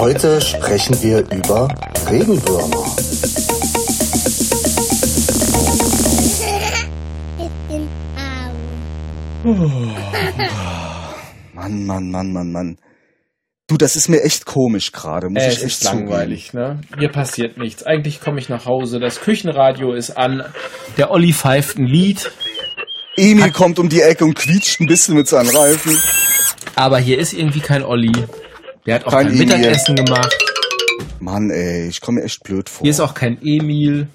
Heute sprechen wir über Regenwürmer. Mann, Mann, Mann, Mann, Mann. Du, das ist mir echt komisch gerade, muss Äh, ich es echt ist langweilig, ne? Hier passiert nichts. Eigentlich komme ich nach Hause, das Küchenradio ist an, der Olli pfeift ein Lied. Emil kommt um die Ecke und quietscht ein bisschen mit seinen Reifen. aber hier ist irgendwie kein Olli. Der hat auch Kein kein, Emil. Mittagessen gemacht. Mann, ey, ich komme mir echt blöd vor. Hier ist auch kein Emil.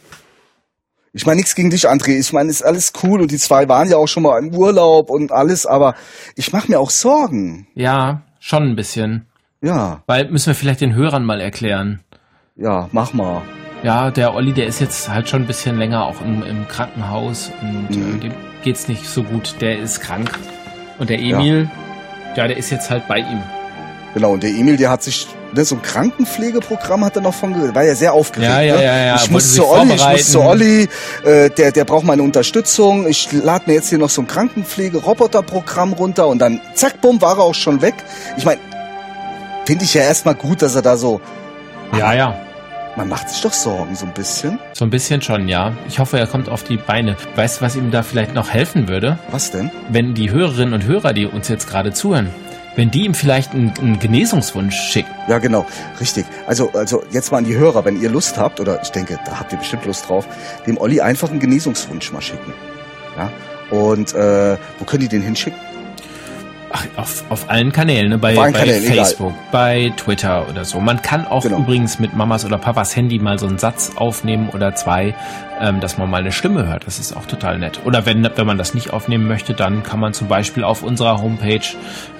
Ich meine nichts gegen dich, André. Ich meine, ist alles cool und die zwei waren ja auch schon mal im Urlaub und alles, aber ich mache mir auch Sorgen. Ja, schon ein bisschen. Ja, Weil müssen wir vielleicht den Hörern mal erklären. ja, mach mal. Ja, der Olli, der ist jetzt halt schon ein bisschen länger auch im, im Krankenhaus und Mhm. äh, dem geht's nicht so gut. Der ist krank. Und der Emil, ja, der ist jetzt halt bei ihm. Genau, und der Emil, der hat sich, ne, so ein Krankenpflegeprogramm hat er noch von, war ja sehr aufgeregt. Ja, ja, ne? ja, ja, Ich muss zu Olli, ich muss zu. Olli, äh, der, der braucht meine Unterstützung. Ich lade mir jetzt hier noch so ein Krankenpflege-Roboter-Programm runter und dann, zack, bumm, war er auch schon weg. Ich meine, finde ich ja erstmal gut, dass er da so, Ja, ja. man macht sich doch Sorgen so ein bisschen. So ein bisschen schon, ja. Ich hoffe, er kommt auf die Beine. Weißt du, was ihm da vielleicht noch helfen würde? Was denn? Wenn die Hörerinnen und Hörer, die uns jetzt gerade zuhören, wenn die ihm vielleicht einen, einen Genesungswunsch schicken. Ja, genau, richtig. Also, also jetzt mal an die Hörer, wenn ihr Lust habt, oder ich denke, da habt ihr bestimmt Lust drauf, dem Olli einfach einen Genesungswunsch mal schicken. Ja. Und äh, wo können die den hinschicken? Ach, auf, auf allen Kanälen, ne? bei, bei Kanälen, egal. Facebook, bei Twitter oder so. Man kann auch Genau. übrigens mit Mamas oder Papas Handy mal so einen Satz aufnehmen oder zwei, ähm, dass man mal eine Stimme hört. Das ist auch total nett. Oder wenn, wenn man das nicht aufnehmen möchte, dann kann man zum Beispiel auf unserer Homepage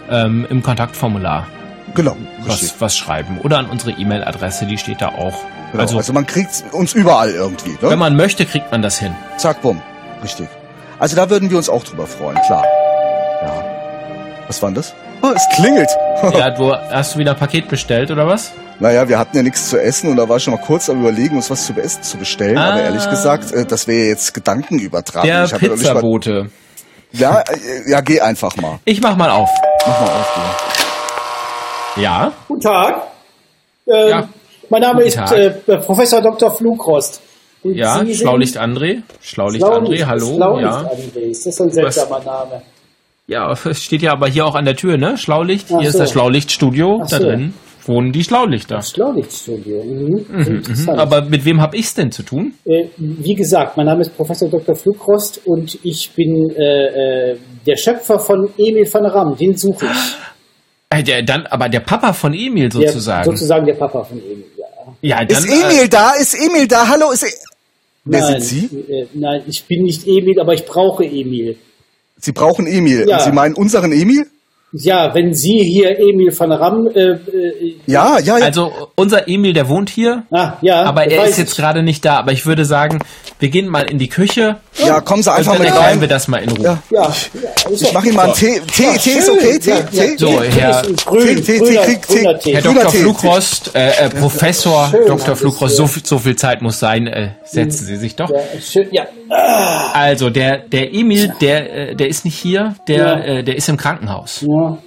ähm, im Kontaktformular Genau, was, was schreiben. Oder an unsere E-Mail-Adresse, die steht da auch. Genau. Also, Also, man kriegt uns überall irgendwie. Ne? wenn man möchte, kriegt man das hin. Zack, bumm. Richtig. Also da würden wir uns auch drüber freuen, klar. Ja. Was war denn das? Oh, es klingelt. ja, du hast du wieder ein Paket bestellt oder was? Naja, wir hatten ja nichts zu essen und da war ich schon mal kurz am überlegen, uns was zu essen zu bestellen. Aber Ah. ehrlich gesagt, äh, das wäre jetzt Gedankenübertragung. Der ich nicht mal- Pizzabote. Ja, äh, ja, geh einfach mal. Ich mach mal auf. Mach mal auf, du. Ja? Guten Tag. Ähm, Ja. Mein Name Guten ist Tag. äh, Professor Dr. Flugrost. Und Ja, Schlaulicht André. Schlaulicht Schlaulicht, André, hallo. Schlaulicht ja. André. Ist das so ein seltsamer Name? Ja, es steht ja aber hier auch an der Tür, ne? Schlaulicht. Ach Hier ist so. das Schlaulichtstudio. Ach Da so. drin wohnen die Schlaulichter. Schlaulichtstudio. Mhm. Interessant. Aber mit wem hab ich's denn zu tun? äh, wie gesagt, mein Name ist Professor Dr. Flugrost und ich bin äh, äh, der Schöpfer von Emil van Ram. Den suche ich. Äh, der, dann, aber der Papa von Emil Der, sozusagen. sozusagen der Papa von Emil. Ja. ja, dann, Ist Emil da? Ist Emil da? Hallo, ist e Wer nein, sind Sie? Äh, nein, ich bin nicht Emil, aber ich brauche Emil. Sie brauchen Emil. Ja. Und Sie meinen unseren Emil? Ja, wenn Sie hier Emil van Ram. Äh, äh, Ja, ja, ja. also unser Emil, der wohnt hier, ah, ja, aber er ist jetzt gerade nicht da. Aber ich würde sagen, wir gehen mal in die Küche ja, kommen Sie und einfach dann mit erklären rein. wir das mal in Ruhe. Ja. Ja, Ich ja- mach Ihnen mal einen Tee. Tee, Ja, Tee ist okay? Tee, Ja, Tee? ja, So, Tee Herr- Tee, Tee, Tee. grüner Tee. Herr Dr. Tee. Flugrost, äh, äh, Professor Schön, Dr. Flugrost, so, viel- so viel Zeit muss sein. Äh, setzen Sie sich doch. Ja, schön, ja. Also der der Emil, der äh, der ist nicht hier, der Ja. äh, der ist im Krankenhaus. ja.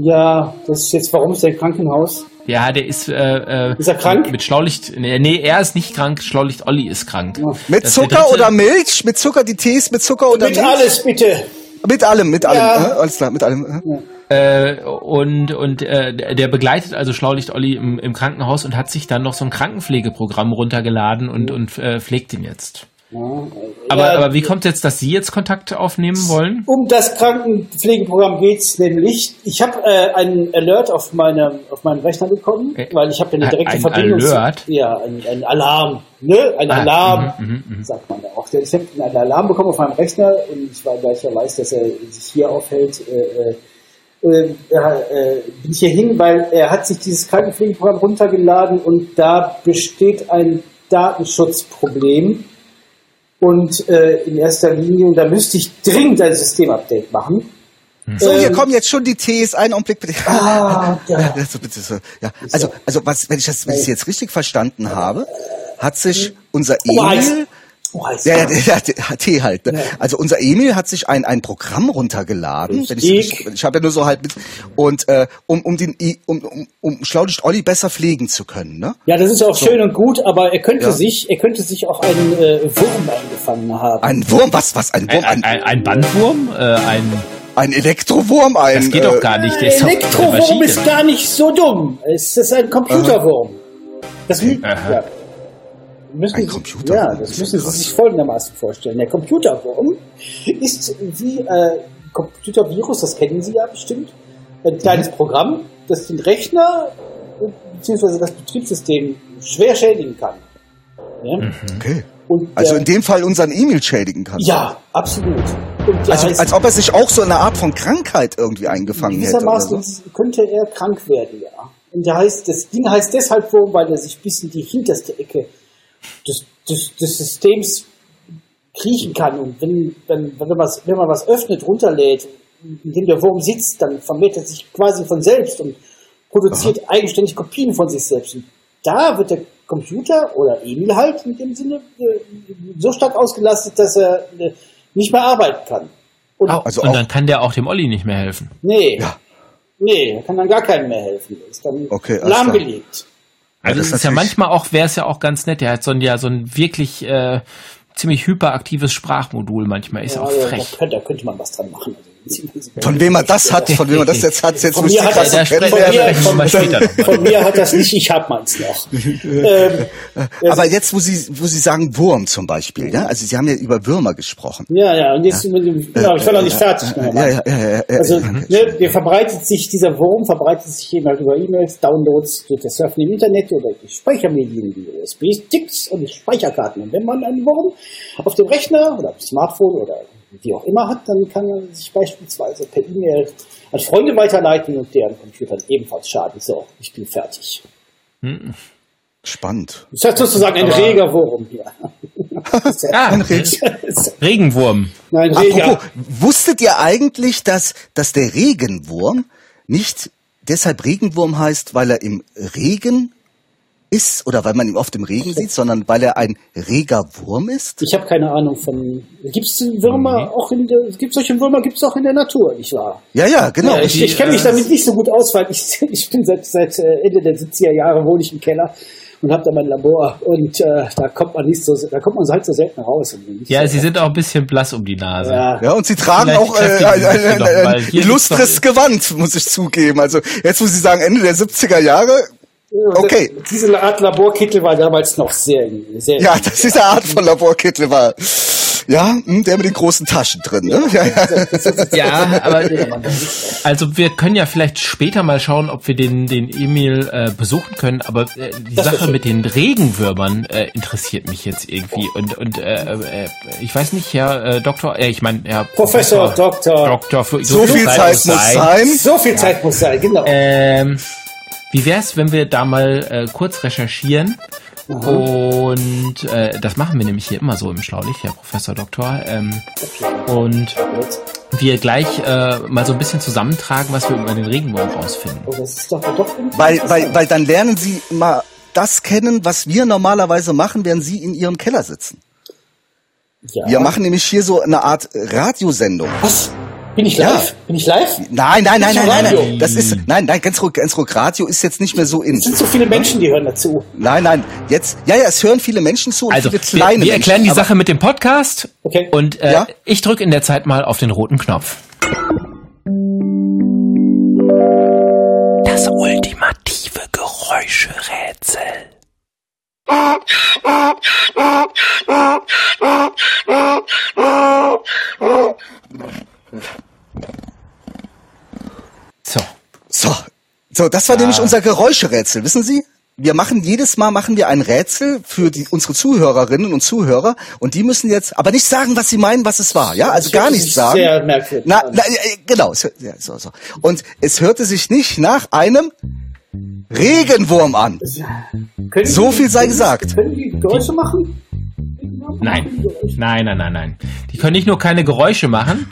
Ja, das ist jetzt, warum ist der im Krankenhaus? Ja, der ist äh, äh, Ist er krank? Mit, mit Schlaulicht. Nee, nee, er ist nicht krank. Schlaulicht Olli ist krank. Ja. Mit Das Zucker dritte- oder Milch? Mit Zucker, die Tees mit Zucker oder Mit Milch? alles, bitte. Mit allem, mit allem. Ja. Alles klar, mit allem. äh. Äh, und und äh, der der begleitet also Schlaulicht Olli im, im Krankenhaus und hat sich dann noch so ein Krankenpflegeprogramm runtergeladen und und äh, pflegt ihn jetzt. Aber, Ja, aber wie kommt jetzt, dass Sie jetzt Kontakt aufnehmen wollen? Um das Krankenpflegeprogramm geht's nämlich. Ich habe äh, einen Alert auf, meine, auf meinen Rechner bekommen, Äh, weil ich habe ja eine direkte ein Verbindung. Alert? Zu, ja, ein, ein Alarm. Ne? Ein Ah, Alarm, mhm, mhm, mhm. sagt man da auch. Ich habe einen Alarm bekommen auf meinem Rechner und ich, weil ich ja weiß, dass er sich hier aufhält, äh, äh, äh, äh, bin ich hier hin, weil er hat sich dieses Krankenpflegeprogramm runtergeladen und da besteht ein Datenschutzproblem. Und äh, in erster Linie, und da müsste ich dringend ein Systemupdate machen. So, hier Ähm, kommen jetzt schon die Tees. Einen Augenblick bitte. Ah, ja. Ja, also, also was, wenn ich das, wenn ich jetzt richtig verstanden habe, hat sich unser Oh. Emil, Oh, ja, ja, ja, Tee halt. Ne? Ja. Also unser Emil hat sich ein, ein Programm runtergeladen. Wenn ich, ich, ich habe ja nur so halt mit und äh, um um den I- um um, um Schlaulicht Olli besser pflegen zu können, ne? Ja, das ist auch schön und gut, aber er könnte Ja. sich, er könnte sich auch einen äh, Wurm eingefangen haben. Ein Wurm, was was ein Wurm, Ein, ein, ein, Bandwurm? Äh, ein, ein Elektrowurm, ein das geht doch gar nicht. Der ist Elektrowurm ist gar nicht so dumm. Es ist ein Computerwurm. Das, ja. Müssen Ein Sie- Computerwurm, Ja, das müssen Sie sich folgendermaßen vorstellen. Der Computerwurm ist wie äh, Computervirus, das kennen Sie ja bestimmt, ein kleines Programm, das den Rechner äh, bzw. das Betriebssystem schwer schädigen kann. Ja? Okay. Und Also in dem Fall unseren Emil schädigen kann. ja, absolut. Und der Also heißt- als ob er sich auch so eine Art von Krankheit irgendwie eingefangen hätte. Oder so. könnte er krank werden, ja. Und der heißt, das Ding heißt deshalb Wurm, weil er sich bis in die hinterste Ecke des, des, des Systems kriechen kann. Und wenn, wenn, wenn, man was, wenn man was öffnet, runterlädt, in dem der Wurm sitzt, dann vermehrt er sich quasi von selbst und produziert eigenständig Kopien von sich selbst. Und da wird der Computer oder Emil halt in dem Sinne äh, so stark ausgelastet, dass er äh, nicht mehr arbeiten kann. Und Au, Also und dann kann der auch dem Olli nicht mehr helfen. Nee. Ja. Nee, er kann dann gar keinem mehr helfen. Er Ist dann Okay, lahmgelegt. Also das es ist ist ja manchmal auch, wäre es ja auch ganz nett, der hat so ein ja so ein wirklich äh, ziemlich hyperaktives Sprachmodul manchmal, ist Ja, auch also, frech. Da, könnte, da könnte man was dran machen. Also, Von wem er das hat, von wem er das jetzt hat, jetzt Von müsste mir ich hat das von mir- von- später nochmal. Von mir hat das nicht, ich hab meins noch. ähm, Aber jetzt, wo Sie, wo Sie sagen Wurm zum Beispiel, ja, also Sie haben ja über Würmer gesprochen. ja, ja, und jetzt, genau, ich war noch nicht fertig. Ja, ja, ja, ja, ja, Also, ja. ne, der verbreitet sich, dieser Wurm verbreitet sich eben halt über E-Mails, Downloads, durch das Surfen im Internet oder durch Speichermedien wie USB-Sticks und Speicherkarten. Und wenn man einen Wurm auf dem Rechner oder auf dem Smartphone oder wie auch immer hat, dann kann er sich beispielsweise per E-Mail an Freunde weiterleiten und deren Computern ebenfalls schaden. So, ich bin fertig. Spannend. Das ist sozusagen ein reger Wurm hier. Ah, Regenwurm. Nein, reger. Apropos, wusstet ihr eigentlich, dass, dass der Regenwurm nicht deshalb Regenwurm heißt, weil er im Regen ist oder weil man ihn oft im Regen sieht, sondern weil er ein reger Wurm ist? Ich habe keine Ahnung von. Gibt es Würmer auch in der. Gibt solche Würmer gibt es auch in der Natur, nicht wahr? Ja, ja, genau. Ja, ich die, ich kenne mich äh, damit nicht so gut aus, weil ich, ich bin seit, seit äh, Ende der 70er Jahre wohne ich im Keller und habe da mein Labor und äh, da kommt man nicht so, da kommt man so halt so selten raus. Ja, so, sie sind auch ein bisschen blass um die Nase. ja, Ja, und sie tragen Vielleicht auch äh, ein, ein, ein, ein, illustres Gewand, muss ich zugeben. Also jetzt, wo Sie sagen Ende der 70er Jahre, okay. Diese Art Laborkittel war damals noch sehr, sehr. Ja, das ist eine Art von Laborkittel war. Ja, hm, der mit den großen Taschen drin, ne? Ja, ja. Ja, aber also wir können ja vielleicht später mal schauen, ob wir den den Emil äh, besuchen können. Aber äh, die Das Sache mit den Regenwürmern äh, interessiert mich jetzt irgendwie und und äh, äh, ich weiß nicht, Herr äh, Doktor, äh, ich meine Herr Professor, Doktor. Doktor, für, So viel Zeit muss sein. So viel Zeit muss sein, genau. Ähm, wie wär's, wenn wir da mal äh, kurz recherchieren? Und äh, das machen wir nämlich hier immer so im Schlaulicht, Herr Professor Doktor. Ähm, und wir gleich äh, mal so ein bisschen zusammentragen, was wir über den Regenwurm rausfinden. Oh, das ist doch doch Weil, weil, weil dann lernen Sie mal das kennen, was wir normalerweise machen, während Sie in Ihrem Keller sitzen. ja. Wir machen nämlich hier so eine Art Radiosendung. Was? Bin ich live? Bin ich live? Nein, nein, nein, nein, nein, nein. Das ist, nein, nein, ganz ruhig, ganz ruhig. Radio ist jetzt nicht mehr so in. Es sind so viele Menschen, die hören dazu. Nein, nein. Jetzt, ja, ja, es hören viele Menschen zu Also, viele wir, kleine wir erklären die Menschen. Sache mit dem Podcast. Okay. Und äh, Ja? ich drücke in der Zeit mal auf den roten Knopf. Das ultimative Geräuscherätsel. So. So, so, das war nämlich unser Geräuscherätsel, wissen Sie? wir machen jedes Mal machen wir ein Rätsel für die, unsere Zuhörerinnen und Zuhörer und die müssen jetzt aber nicht sagen, was sie meinen, was es war. Ja, also gar nichts sagen. Sehr merkwürdig. Na, na, genau. Ja, so, so. Und es hörte sich nicht nach einem Regenwurm an. Können so die- viel sei gesagt. Können die Geräusche machen? Nein, nein, nein, nein, nein. Die können nicht nur keine Geräusche machen,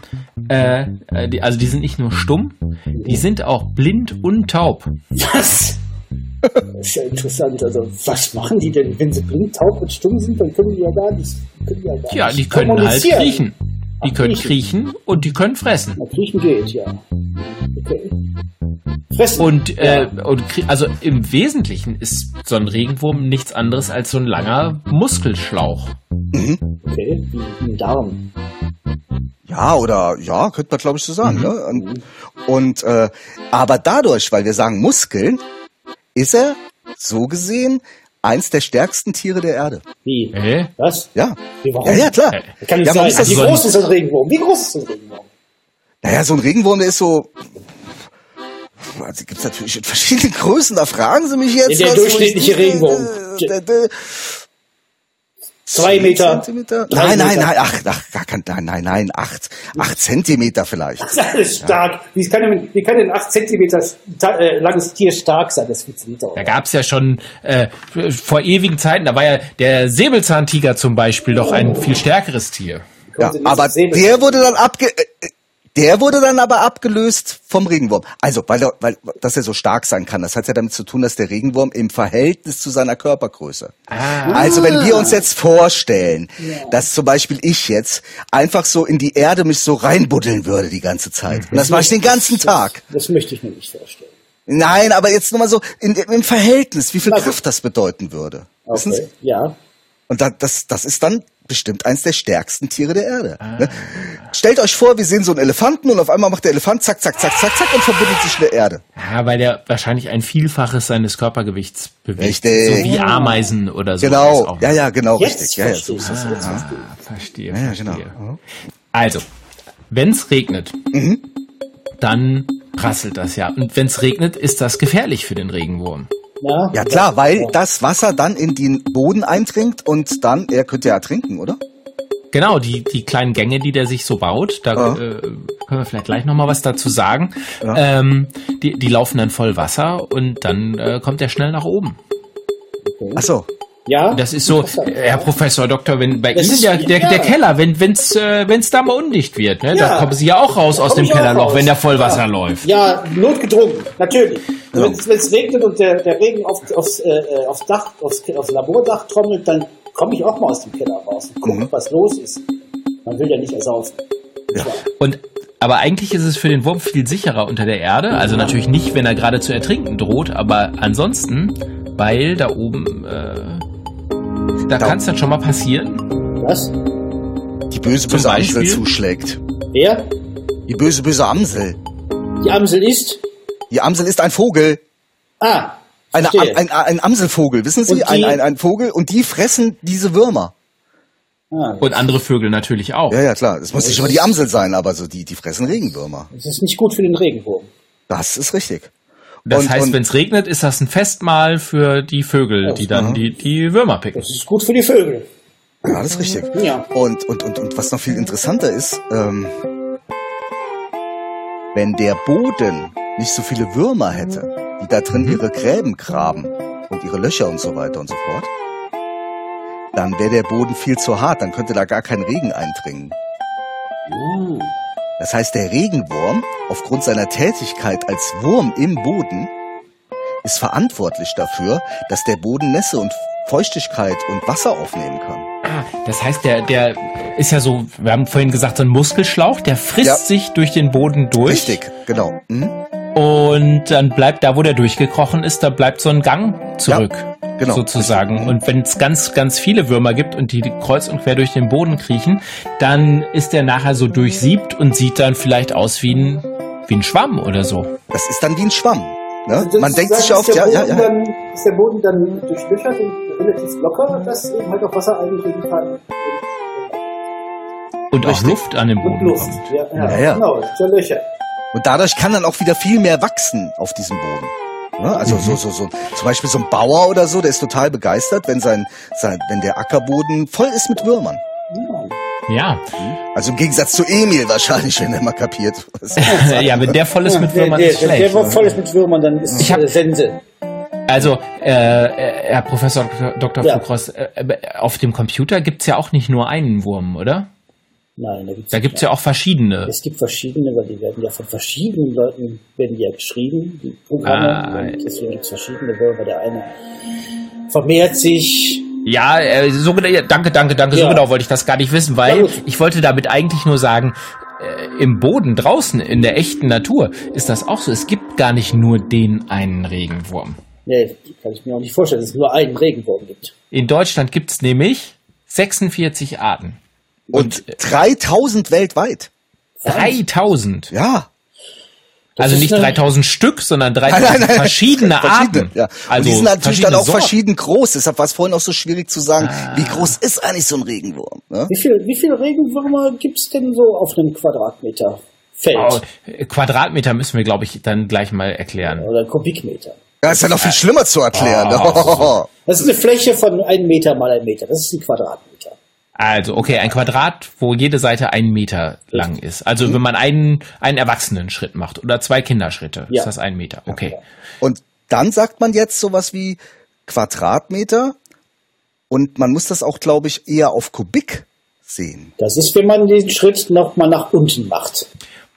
äh, äh, die, also die sind nicht nur stumm, die sind auch blind und taub. Was? Das ist ja interessant. Also, was machen die denn, wenn sie blind, taub und stumm sind? Dann können die ja gar nicht. Können die ja, gar Ja, nicht die können halt kriechen. Die Ach, können kriechen. kriechen und die können fressen. Na, kriechen geht, ja. Okay. Fressen. Und, äh, ja. und krie- also im Wesentlichen ist so ein Regenwurm nichts anderes als so ein langer Muskelschlauch. Okay, wie, wie ein Darm. Ja, oder ja, könnte man glaube ich so sagen. Mhm. Ne? Und, und äh, aber dadurch, weil wir sagen Muskeln, ist er so gesehen eins der stärksten Tiere der Erde. Wie? Äh? Was? Ja. Wie, warum? Ja, ja, klar. Äh, Kann nicht Ja, sein. muss das Wie so- groß ist ein Regenwurm? Wie groß ist so ein Regenwurm? Naja, so ein Regenwurm, der ist so. Also gibt's natürlich in verschiedenen Größen, da fragen Sie mich jetzt. Der was, wo ich durchschnittliche Regenwurm. Äh, äh, äh, Zwei Meter. Zentimeter? Nein, nein, nein, ach, ach, gar kein, nein, nein, nein, acht, acht Zentimeter vielleicht. Das ist stark. Wie kann, denn, wie kann denn ein 8 cm äh, langes Tier stark sein? Das funktioniert doch. Da gab's ja schon äh, vor ewigen Zeiten, da war ja der Säbelzahntiger zum Beispiel doch ein viel stärkeres Tier. Ja, aber der wurde dann abge, äh, der wurde dann aber abgelöst vom Regenwurm. Also, weil, er, weil, dass er so stark sein kann. Das hat ja damit zu tun, dass der Regenwurm im Verhältnis zu seiner Körpergröße. Ah. Also, wenn wir uns jetzt vorstellen, dass zum Beispiel ich jetzt einfach so in die Erde mich so reinbuddeln würde die ganze Zeit. Und das mache ich den ganzen Tag. Das möchte ich mir nicht vorstellen. Nein, aber jetzt nur mal so in, im Verhältnis, wie viel gut. Kraft das bedeuten würde. Okay. Ja. Und da, das, das ist dann bestimmt eins der stärksten Tiere der Erde. Ne? Stellt euch vor, wir sehen so einen Elefanten und auf einmal macht der Elefant zack, zack, zack, zack, zack und verbuddelt sich in der Erde. Ja, weil der wahrscheinlich ein Vielfaches seines Körpergewichts bewegt. Richtig. So wie Ameisen oder so. Genau, ja, ja, genau, Jetzt richtig. Ja, ja, verstehe so ich ist das. das. Jetzt Ah. verstehe Ah, verstehe, Ja, ja, genau. Also, wenn's regnet, Mhm. dann prasselt das ja. Und wenn's regnet, ist das gefährlich für den Regenwurm. Ja, Ja klar, weil das Wasser dann in den Boden eindringt und dann, er könnte ja ertrinken, oder? Genau, die, die kleinen Gänge, die der sich so baut, da Ja. äh, können wir vielleicht gleich nochmal was dazu sagen. Ja. Ähm, die, die laufen dann voll Wasser und dann äh, kommt er schnell nach oben. Ach so. Ja. Das ist so, äh, Herr Professor Doktor, wenn bei Das Ihnen ist- der, der, ja. der Keller, wenn wenn's äh, wenn's da mal undicht wird, ne, da Ja. kommen Sie ja auch raus Da aus dem Kellerloch, wenn der Vollwasser ja. läuft. Ja, notgedrungen, natürlich. Wenn es regnet und der, der Regen auf, aufs, äh, aufs Dach, aufs, aufs Labordach trommelt, dann komme ich auch mal aus dem Keller raus und gucke, was los ist. Man will ja nicht ersaufen. Ja. Und aber eigentlich ist es für den Wurm viel sicherer unter der Erde. Also natürlich nicht, wenn er gerade zu ertrinken droht, aber ansonsten, weil da oben, äh, da Da- kann es dann schon mal passieren. Was? Die böse, böse Amsel zuschlägt. Wer? Die böse, böse Amsel. Die Amsel ist? Die Amsel ist ein Vogel. Ah, Eine, ein, ein Amselvogel, wissen Sie? Ein, ein, ein Vogel und die fressen diese Würmer. ah, Und andere Vögel natürlich auch. Ja, ja, klar. Es muss nicht immer die Amsel sein, aber so die, die fressen Regenwürmer. das ist nicht gut für den Regenwurm. Das ist richtig. Das Und- heißt, wenn es regnet, ist das ein Festmahl für die Vögel, die dann die, die Würmer picken. Das ist gut für die Vögel. Ja, das ist richtig. Ja. Und, und, und, und was noch viel interessanter ist, ähm, wenn der Boden nicht so viele Würmer hätte, die da drin ihre Gräben graben und ihre Löcher und so weiter und so fort, dann wäre der Boden viel zu hart, dann könnte da gar kein Regen eindringen. Das heißt, der Regenwurm, aufgrund seiner Tätigkeit als Wurm im Boden, ist verantwortlich dafür, dass der Boden Nässe und Feuchtigkeit und Wasser aufnehmen kann. Ah, das heißt, der, der ist ja so, wir haben vorhin gesagt, so ein Muskelschlauch, der frisst Ja. sich durch den Boden durch. Richtig, genau. Mhm. Und dann bleibt da, wo der durchgekrochen ist, da bleibt so ein Gang zurück. Genau. Sozusagen. Und wenn es ganz, ganz viele Würmer gibt und die kreuz und quer durch den Boden kriechen, dann ist der nachher so durchsiebt und sieht dann vielleicht aus wie ein, wie ein Schwamm oder so. Das ist dann wie ein Schwamm. Ne? Also Man denkt sich oft, der ja, ja, Boden ja. Dann, ist der Boden dann durchlöchert und relativ locker, dass eben halt auch Wasser eindringen kann. Und auch Richtig. Luft an den Und Boden Luft. kommt. Ja, ja, Ja, ja. genau, ist ja Löcher. Und dadurch kann dann auch wieder viel mehr wachsen auf diesem Boden. Ne? Also so, so, so, zum Beispiel so ein Bauer oder so, der ist total begeistert, wenn sein, sein, wenn der Ackerboden voll ist mit Würmern. Ja. Also im Gegensatz zu Emil wahrscheinlich, wenn er mal kapiert. was- ja, wenn der voll ist mit Würmern, der, ist schlecht. der war voll ist mit Würmern, dann ist Ich hab- Sense. Also, äh, äh, Herr Professor Dr. Ja. Fukros, äh, äh, auf dem Computer gibt's ja auch nicht nur einen Wurm, oder? Nein, da gibt's, Da gibt's ja auch verschiedene. Es gibt verschiedene, weil die werden ja von verschiedenen Leuten werden die ja geschrieben, die Programme. Ah. Deswegen gibt es verschiedene Würmer. Der eine vermehrt sich. Ja, äh, so genau, ja, danke, danke, danke. So Ja. genau wollte ich das gar nicht wissen, Ja, weil gut. ich wollte damit eigentlich nur sagen, äh, im Boden draußen in der echten Natur ist das auch so. Es gibt gar nicht nur den einen Regenwurm. Nee, kann ich mir auch nicht vorstellen, dass es nur einen Regenwurm gibt. In Deutschland gibt's nämlich 46 Arten. Und 3000 weltweit. 3000. Ja. also ist nicht eine- 3000 Stück, sondern Nein, 3000 nein, nein. verschiedene Verschiedene, Arten. Ja. Und Also die sind natürlich dann auch Sorten. verschieden groß. Deshalb war es vorhin auch so schwierig zu sagen, wie groß ist eigentlich so ein Regenwurm? Ne? Wie viel, wie viele Regenwürmer gibt es denn so auf einem Quadratmeter Feld? Oh, Quadratmeter müssen wir, glaube ich, dann gleich mal erklären. Oder Kubikmeter? Das ist ja noch viel schlimmer zu erklären. Ah. Das ist eine Fläche von einem Meter mal ein Meter. Das ist ein Quadratmeter. Also, okay, ein Quadrat, wo jede Seite ein Meter lang ist. Mhm. Also, wenn man einen, einen Erwachsenen-Schritt macht oder zwei Kinderschritte, Ja. ist das ein Meter. Okay. Und dann sagt man jetzt sowas wie Quadratmeter und man muss das auch, glaube ich, eher auf Kubik sehen. Das ist, wenn man den Schritt nochmal nach unten macht.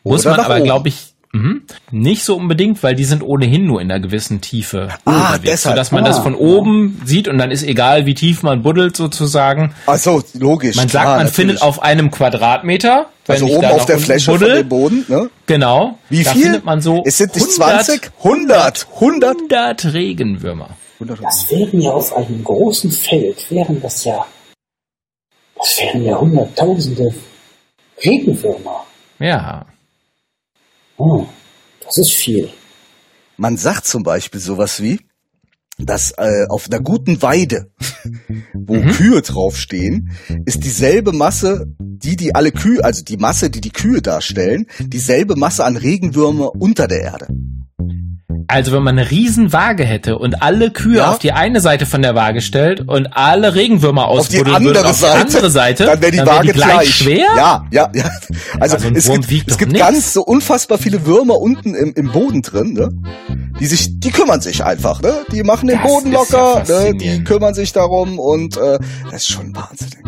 Muss Oder man aber, glaube ich, mhm, nicht so unbedingt, weil die sind ohnehin nur in einer gewissen Tiefe Ah, unterwegs, deshalb. sodass man Ah. das von oben sieht und dann ist egal, wie tief man buddelt sozusagen. Ach so, logisch. Man sagt, klar, man natürlich. findet auf einem Quadratmeter, wenn also ich oben da auf der Fläche von buddel, dem Boden, ne? Genau. Wie da viel? findet man so es sind nicht 100 20, 100, 100. 100 Regenwürmer. Das wären ja auf einem großen Feld, wären das ja, das wären ja hunderttausende Regenwürmer. Ja. Oh, das ist viel. Man sagt zum Beispiel sowas wie, dass äh, auf einer guten Weide, wo Mhm. Kühe draufstehen, ist dieselbe Masse, die die alle Kühe, also die Masse, die die Kühe darstellen, dieselbe Masse an Regenwürmer unter der Erde. Also wenn man eine riesen Waage hätte und alle Kühe Ja. auf die eine Seite von der Waage stellt und alle Regenwürmer Auf die ausbuddeln andere würden auf Seite, die andere Seite, dann wäre die wär Waage gleich, gleich. schwer. Ja, ja, ja. Also Also es gibt, es gibt nichts. ganz so unfassbar viele Würmer unten im, im Boden drin, ne? Die sich, die kümmern sich einfach, ne? Die machen den Das Boden ist ja locker, ne? Die kümmern sich darum und äh, das ist schon wahnsinnig.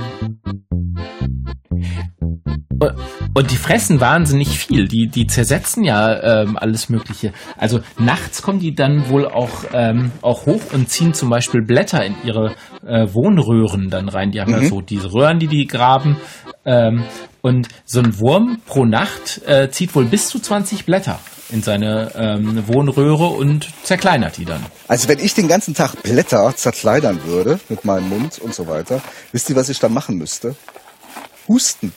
Und die fressen wahnsinnig viel. Die, die zersetzen ja ähm, alles Mögliche. Also nachts kommen die dann wohl auch, ähm, auch hoch und ziehen zum Beispiel Blätter in ihre äh, Wohnröhren dann rein. Die haben ja so diese Röhren, die die graben. Ähm, und so ein Wurm pro Nacht äh, zieht wohl bis zu 20 Blätter in seine ähm, Wohnröhre und zerkleinert die dann. Also wenn ich den ganzen Tag Blätter zerkleidern würde mit meinem Mund und so weiter, wisst ihr, was ich dann machen müsste? Husten.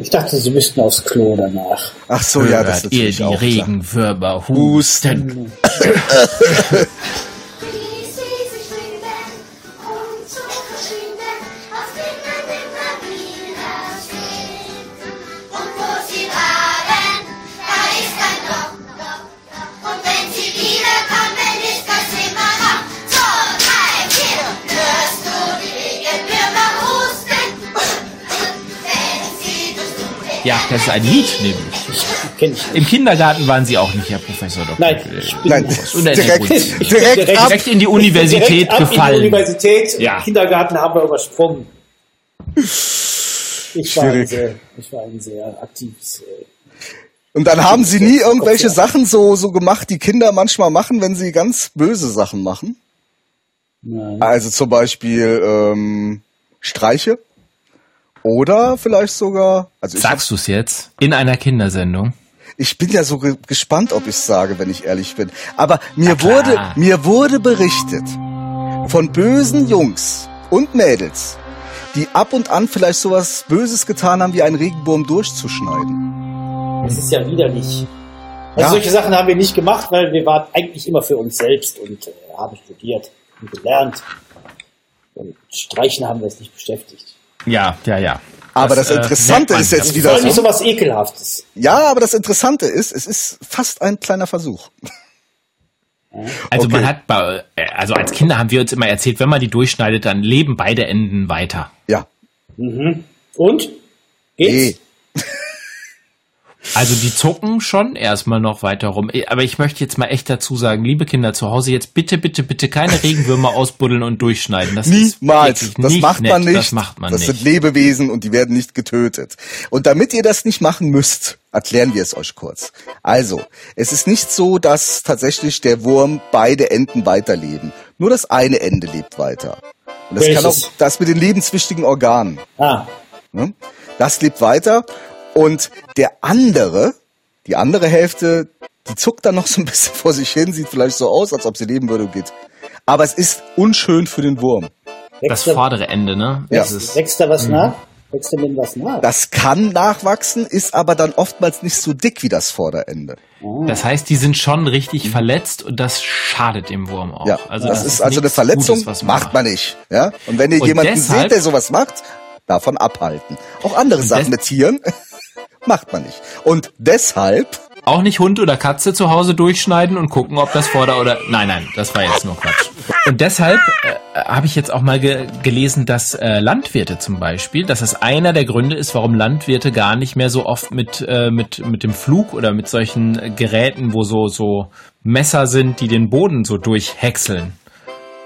Ich dachte, sie müssten aufs Klo danach. Ach so, ja, das ist Hört ihr natürlich die auch. Regenwürmer husten. Wie ist ein Lied nämlich. Kenn ich nicht. Im Kindergarten waren Sie auch nicht, Herr Professor Dr. Nein, Phil. ich bin Nein, direkt, Grundschule. direkt ab. direkt in die Universität direkt ab gefallen. In die Universität, Ja. Kindergarten haben wir übersprungen. Ich war, ein sehr, ich war ein sehr aktives. Äh, Und dann haben sie nie irgendwelche Sachen so, so gemacht, die Kinder manchmal machen, wenn sie ganz böse Sachen machen. nein. Also zum Beispiel ähm, Streiche. Oder vielleicht sogar, also Sagst du es jetzt? In einer Kindersendung? ich bin ja so ge gespannt, ob ich sage, wenn ich ehrlich bin. Aber mir wurde, mir wurde berichtet von bösen Jungs und Mädels, die ab und an vielleicht sowas Böses getan haben, wie einen Regenwurm durchzuschneiden. Das ist ja widerlich. Also Ja. solche Sachen haben wir nicht gemacht, weil wir waren eigentlich immer für uns selbst und äh, haben studiert und gelernt. Und Streichen haben wir uns nicht beschäftigt. Ja, ja, ja. Aber das äh, Interessante man. ist jetzt Das wieder war nicht so. was Ekelhaftes. Ja, aber das Interessante ist, es ist fast ein kleiner Versuch. Also Okay. man hat bei, äh, also als Kinder haben wir uns immer erzählt, wenn man die durchschneidet, dann leben beide Enden weiter. Ja. Und? Geht's? Nee. Also die zucken schon erstmal noch weiter rum. Aber ich möchte jetzt mal echt dazu sagen, liebe Kinder zu Hause, jetzt bitte, bitte, bitte keine Regenwürmer ausbuddeln und durchschneiden. Das Niemals. Das nicht macht man nicht. Das macht man das nicht. sind Lebewesen und die werden nicht getötet. Und damit ihr das nicht machen müsst, erklären wir es euch kurz. Also, es ist nicht so, dass tatsächlich der Wurm beide Enden weiterleben. Nur das eine Ende lebt weiter. Und das kann auch Welches? das mit den lebenswichtigen Organen. Ah, Ne? Das lebt weiter und der andere, die andere Hälfte, die zuckt dann noch so ein bisschen vor sich hin, sieht vielleicht so aus, als ob sie leben würde und geht. Aber es ist unschön für den Wurm. Das vordere Ende, ne? Ja. Das ist, wächst da was nach? Wächst da denn was nach? Das kann nachwachsen, ist aber dann oftmals nicht so dick wie das Vorderende. das heißt, die sind schon richtig verletzt und das schadet dem Wurm auch. Ja, also das, ist also eine Verletzung, Gutes, was macht man nicht. Ja? Und wenn ihr Und jemanden deshalb- seht, der sowas macht, davon abhalten. Auch andere Sachen mit Tieren macht man nicht. Und deshalb Auch nicht Hund oder Katze zu Hause durchschneiden und gucken, ob das Vorder- oder. Nein, nein, das war jetzt nur Quatsch. Und deshalb äh, habe ich jetzt auch mal ge gelesen, dass äh, Landwirte zum Beispiel, dass das einer der Gründe ist, warum Landwirte gar nicht mehr so oft mit, äh, mit, mit dem Flug oder mit solchen Geräten, wo so, so Messer sind, die den Boden so durchhäckseln,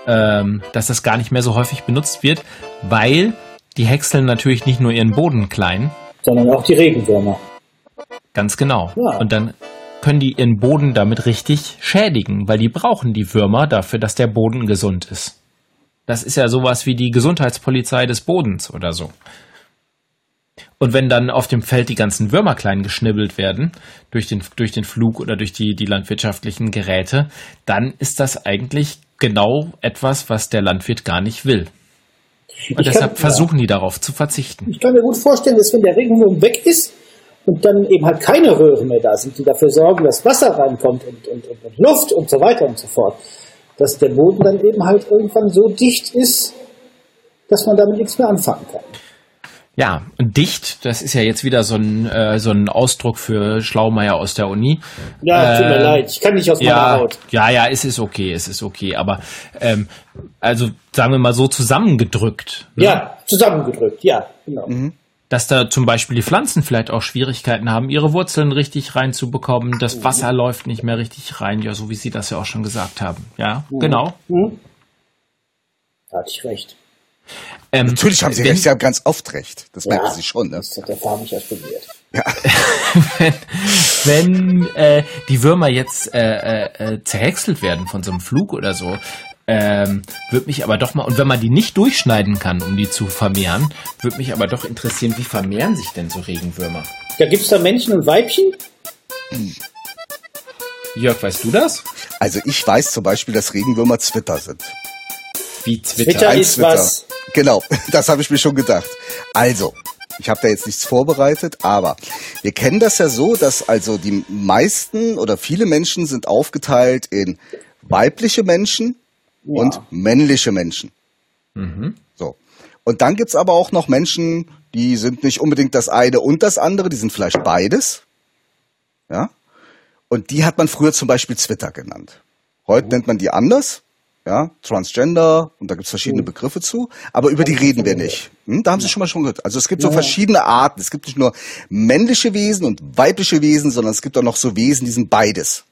ähm, dass das gar nicht mehr so häufig benutzt wird, weil die häckseln natürlich nicht nur ihren Boden klein, Sondern auch die Regenwürmer. Ganz genau. Ja. Und dann können die ihren Boden damit richtig schädigen, weil die brauchen die Würmer dafür, dass der Boden gesund ist. Das ist ja sowas wie die Gesundheitspolizei des Bodens oder so. Und wenn dann auf dem Feld die ganzen Würmer klein geschnibbelt werden, durch den, durch den Flug oder durch die, die landwirtschaftlichen Geräte, dann ist das eigentlich genau etwas, was der Landwirt gar nicht will. Und Ich deshalb kann- versuchen die darauf zu verzichten. Ich kann mir gut vorstellen, dass wenn der Regenwurm weg ist und dann eben halt keine Röhren mehr da sind, die dafür sorgen, dass Wasser reinkommt und, und, und, und Luft und so weiter und so fort, dass der Boden dann eben halt irgendwann so dicht ist, dass man damit nichts mehr anfangen kann. Ja, und dicht, das ist ja jetzt wieder so ein, äh, so ein Ausdruck für Schlaumeier aus der Uni. Ja, tut mir Äh, leid, ich kann nicht aus meiner Ja, Haut. ja, ja, es ist okay, es ist okay. Aber ähm, also sagen wir mal so zusammengedrückt, ne? Ja, zusammengedrückt, ja, genau. dass da zum Beispiel die Pflanzen vielleicht auch Schwierigkeiten haben, ihre Wurzeln richtig reinzubekommen. Das Wasser läuft nicht mehr richtig rein, ja, so wie Sie das ja auch schon gesagt haben. Ja, genau. Da hatte ich recht. Ähm, Natürlich haben Sie wenn- recht, Sie haben ganz oft recht. Das merken Ja. Sie schon. Ne? Das hat der habe ich ja studiert. wenn, wenn äh, die Würmer jetzt äh, äh, äh, zerhäckselt werden von so einem Flug oder so, ähm, würde mich aber doch mal, und wenn man die nicht durchschneiden kann, um die zu vermehren, würde mich aber doch interessieren, wie vermehren sich denn so Regenwürmer? Da gibt's da Männchen und Weibchen? Jörg, weißt du das? Also ich weiß zum Beispiel, dass Regenwürmer Zwitter sind. Wie Twitter? Twitter Ein ist Zwitter. was. Genau, das habe ich mir schon gedacht. Also, ich habe da jetzt nichts vorbereitet, aber wir kennen das ja so, dass also die meisten oder viele Menschen sind aufgeteilt in weibliche Menschen und männliche Menschen. So. Und dann gibt's aber auch noch Menschen, die sind nicht unbedingt das eine und das andere, die sind vielleicht beides. Ja. Und die hat man früher zum Beispiel Twitter genannt. Heute nennt man die anders. Ja, Transgender, und da gibt's verschiedene Begriffe zu, aber über die reden wir nicht. Hm, da haben Sie schon mal schon gehört. Also es gibt so verschiedene Arten. Es gibt nicht nur männliche Wesen und weibliche Wesen, sondern es gibt auch noch so Wesen, die sind beides.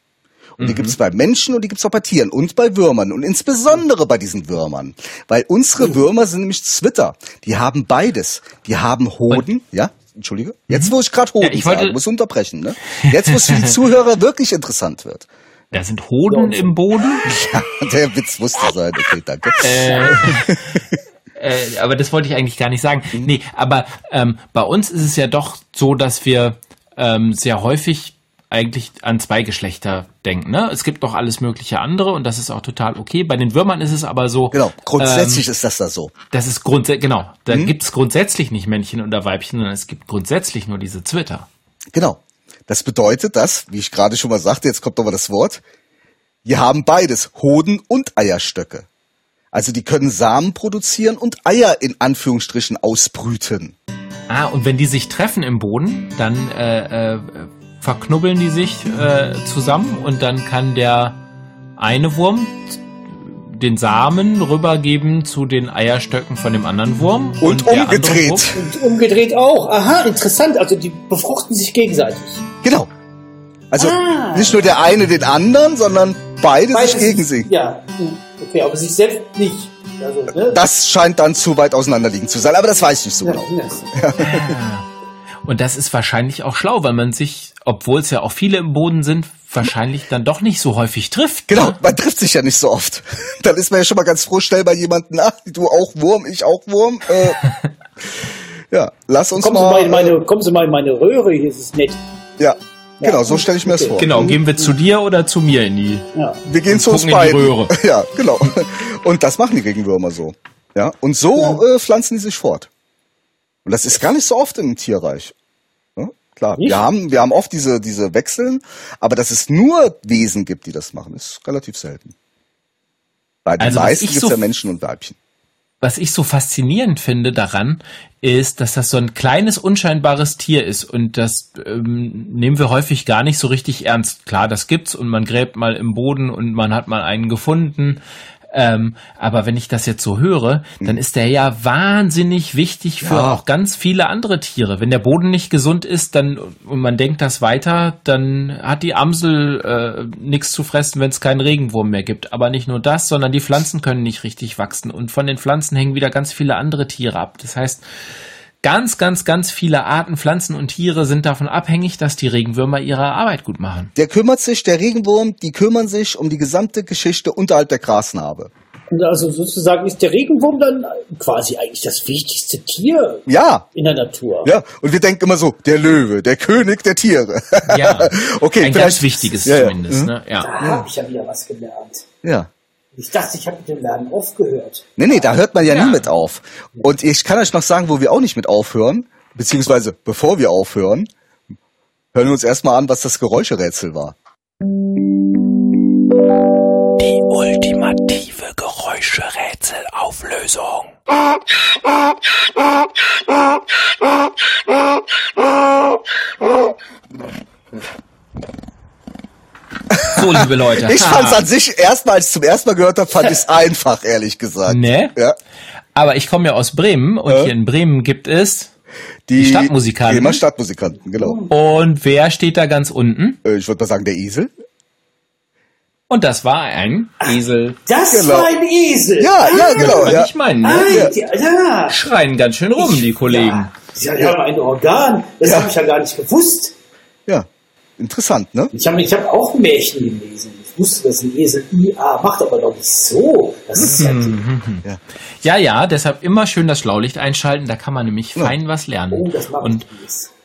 Und die gibt's bei Menschen und die gibt's auch bei Tieren und bei Würmern und insbesondere bei diesen Würmern. Weil unsere Würmer sind nämlich Zwitter. Die haben beides. Die haben Hoden, ja, Entschuldige. Jetzt, wo ich gerade Hoden Ja, ich wollte- sage, muss unterbrechen, ne? Jetzt, wo es für die Zuhörer wirklich interessant wird. Da sind Hoden im Boden. Ja, der Witz musste sein. Okay, danke. Äh, aber das wollte ich eigentlich gar nicht sagen. Nee, aber ähm, bei uns ist es ja doch so, dass wir ähm, sehr häufig eigentlich an zwei Geschlechter denken. Ne? Es gibt doch alles mögliche andere und das ist auch total okay. Bei den Würmern ist es aber so. Genau, grundsätzlich Ähm, ist das da so. das ist grundsätzlich, genau. Da Mhm. gibt es grundsätzlich nicht Männchen oder Weibchen, sondern es gibt grundsätzlich nur diese Zwitter. Genau. Das bedeutet, dass, wie ich gerade schon mal sagte, jetzt kommt aber das Wort, die haben beides, Hoden und Eierstöcke. Also die können Samen produzieren und Eier in Anführungsstrichen ausbrüten. Ah, und wenn die sich treffen im Boden, dann äh, äh, verknubbeln die sich äh, zusammen und dann kann der eine Wurm den Samen rübergeben zu den Eierstöcken von dem anderen Wurm. Und der andere umgedreht. Wurm- Und umgedreht auch. Aha, interessant. Also die befruchten sich gegenseitig. Genau. Also Ah. nicht nur der eine den anderen, sondern beide, Beide sich gegen sie. Ja, okay, aber sich selbst nicht. Also, ne? Das scheint dann zu weit auseinanderliegend zu sein, aber das weiß ich nicht so ja, genau. das- Und das ist wahrscheinlich auch schlau, weil man sich, obwohl es ja auch viele im Boden sind, wahrscheinlich dann doch nicht so häufig trifft. Genau, Ne? man trifft sich ja nicht so oft. Dann ist man ja schon mal ganz froh, schnell bei jemandem, ach, du auch Wurm, ich auch Wurm. Äh, ja, lass uns Kommen, Sie mal. mal in meine, kommen Sie mal in meine Röhre, hier ist es nett. Ja, genau, so stelle ich mir das Okay. vor. Genau, gehen wir zu dir oder zu mir in die. Ja. Wir gehen zu uns gucken in die beiden. Röhre. Ja, genau. Und das machen die Regenwürmer so. Ja, und so äh, pflanzen die sich fort. Und das ist gar nicht so oft im Tierreich. Ja, klar, Nicht? wir haben, wir haben oft diese, diese Wechseln, aber dass es nur Wesen gibt, die das machen, ist relativ selten. Bei den Also, meisten ich gibt es so- ja Menschen und Weibchen. Was ich so faszinierend finde daran, ist, dass das so ein kleines, unscheinbares Tier ist. Und das ähm, nehmen wir häufig gar nicht so richtig ernst. Klar, das gibt's und man gräbt mal im Boden und man hat mal einen gefunden. Ähm, aber wenn ich das jetzt so höre, dann ist der ja wahnsinnig wichtig für Ja. auch ganz viele andere Tiere. Wenn der Boden nicht gesund ist, dann und man denkt das weiter, dann hat die Amsel äh, nichts zu fressen, wenn es keinen Regenwurm mehr gibt. Aber nicht nur das, sondern die Pflanzen können nicht richtig wachsen und von den Pflanzen hängen wieder ganz viele andere Tiere ab. Das heißt, ganz, ganz, ganz viele Arten Pflanzen und Tiere sind davon abhängig, dass die Regenwürmer ihre Arbeit gut machen. Der kümmert sich, der Regenwurm, die kümmern sich um die gesamte Geschichte unterhalb der Grasnarbe. Und also sozusagen ist der Regenwurm dann quasi eigentlich das wichtigste Tier Ja, in der Natur. ja. Und wir denken immer so, der Löwe, der König der Tiere. Ja, okay, ein ganz wichtiges Ja, ja. zumindest. Mhm. Ne? Ja. Da habe ich ja wieder was gelernt. Ja. Ich dachte, ich habe mit dem Lernen aufgehört. Nee, nee, da hört man ja, Ja. nie mit auf. Und ich kann euch noch sagen, wo wir auch nicht mit aufhören, beziehungsweise bevor wir aufhören, hören wir uns erstmal an, was das Geräuscherätsel war. Die ultimative Geräuscherätselauflösung. So, liebe Leute. Ich fand's an sich erstmal, als ich zum ersten Mal gehört habe, fand ich's einfach, ehrlich gesagt. Ne? Ja. Aber ich komme ja aus Bremen und Äh? hier in Bremen gibt es. Die, Stadtmusikanten. Bremer Stadtmusikanten, genau. Und wer steht da ganz unten? Äh, Ich würde mal sagen, der Esel. Und das war ein Esel. Das Genau. war ein Esel. Ja, ja, genau. Ja. ich meinen, Ah, ne? die, ja. Schreien ganz schön rum, die Kollegen. Ja, die haben ein Organ. Das Ja. habe ich ja gar nicht gewusst. Ja. Interessant, ne? Ich habe ich hab auch Märchen gelesen. Ich wusste, dass ein Esel IA macht, aber doch nicht so. Das ist ja Ja, ja, deshalb immer schön das Schlaulicht einschalten, da kann man nämlich fein was lernen. Oh, das mache Und.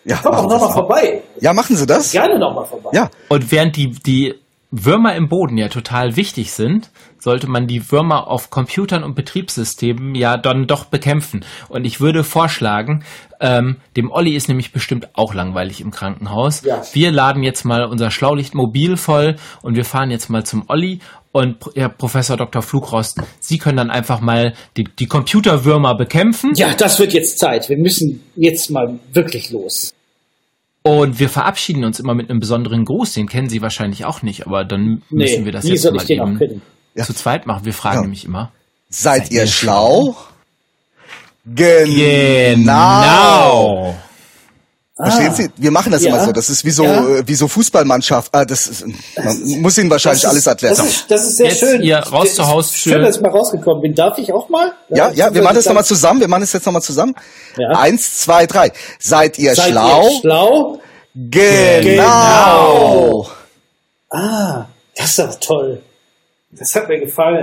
Ja, Komm auch machen Sie nochmal das. vorbei. Ja, machen Sie das? Gerne nochmal vorbei. Ja. und während die, die Würmer im Boden ja total wichtig sind, sollte man die Würmer auf Computern und Betriebssystemen ja dann doch bekämpfen. Und ich würde vorschlagen, ähm, dem Olli ist nämlich bestimmt auch langweilig im Krankenhaus. Ja. Wir laden jetzt mal unser Schlaulicht mobil voll und wir fahren jetzt mal zum Olli. Und Herr Professor Dr. Flugrost, Sie können dann einfach mal die, die Computerwürmer bekämpfen. Ja, das wird jetzt Zeit. Wir müssen jetzt mal wirklich los. Und wir verabschieden uns immer mit einem besonderen Gruß. Den kennen Sie wahrscheinlich auch nicht, aber dann müssen wir das jetzt soll mal ich eben zu zweit machen. Wir fragen Ja. nämlich immer. Seid ihr ihr schlau? Genau. Verstehen Sie? Wir machen das Ja. immer so. Das ist wie so, Ja. äh, wie so Fußballmannschaft. Ah, das ist, man muss Ihnen wahrscheinlich Das alles ist- erklären. Das ist, das ist sehr Jetzt schön. ihr raus zur Haustür. Schön, dass ich mal rausgekommen bin. Darf ich auch mal? Ja, ja, wir machen das nochmal zusammen. Wir machen das jetzt nochmal zusammen. Ja. Eins, zwei, drei. Seid ihr Seid schlau? Ihr schlau? Genau. Ah, das ist doch toll. Das hat mir gefallen.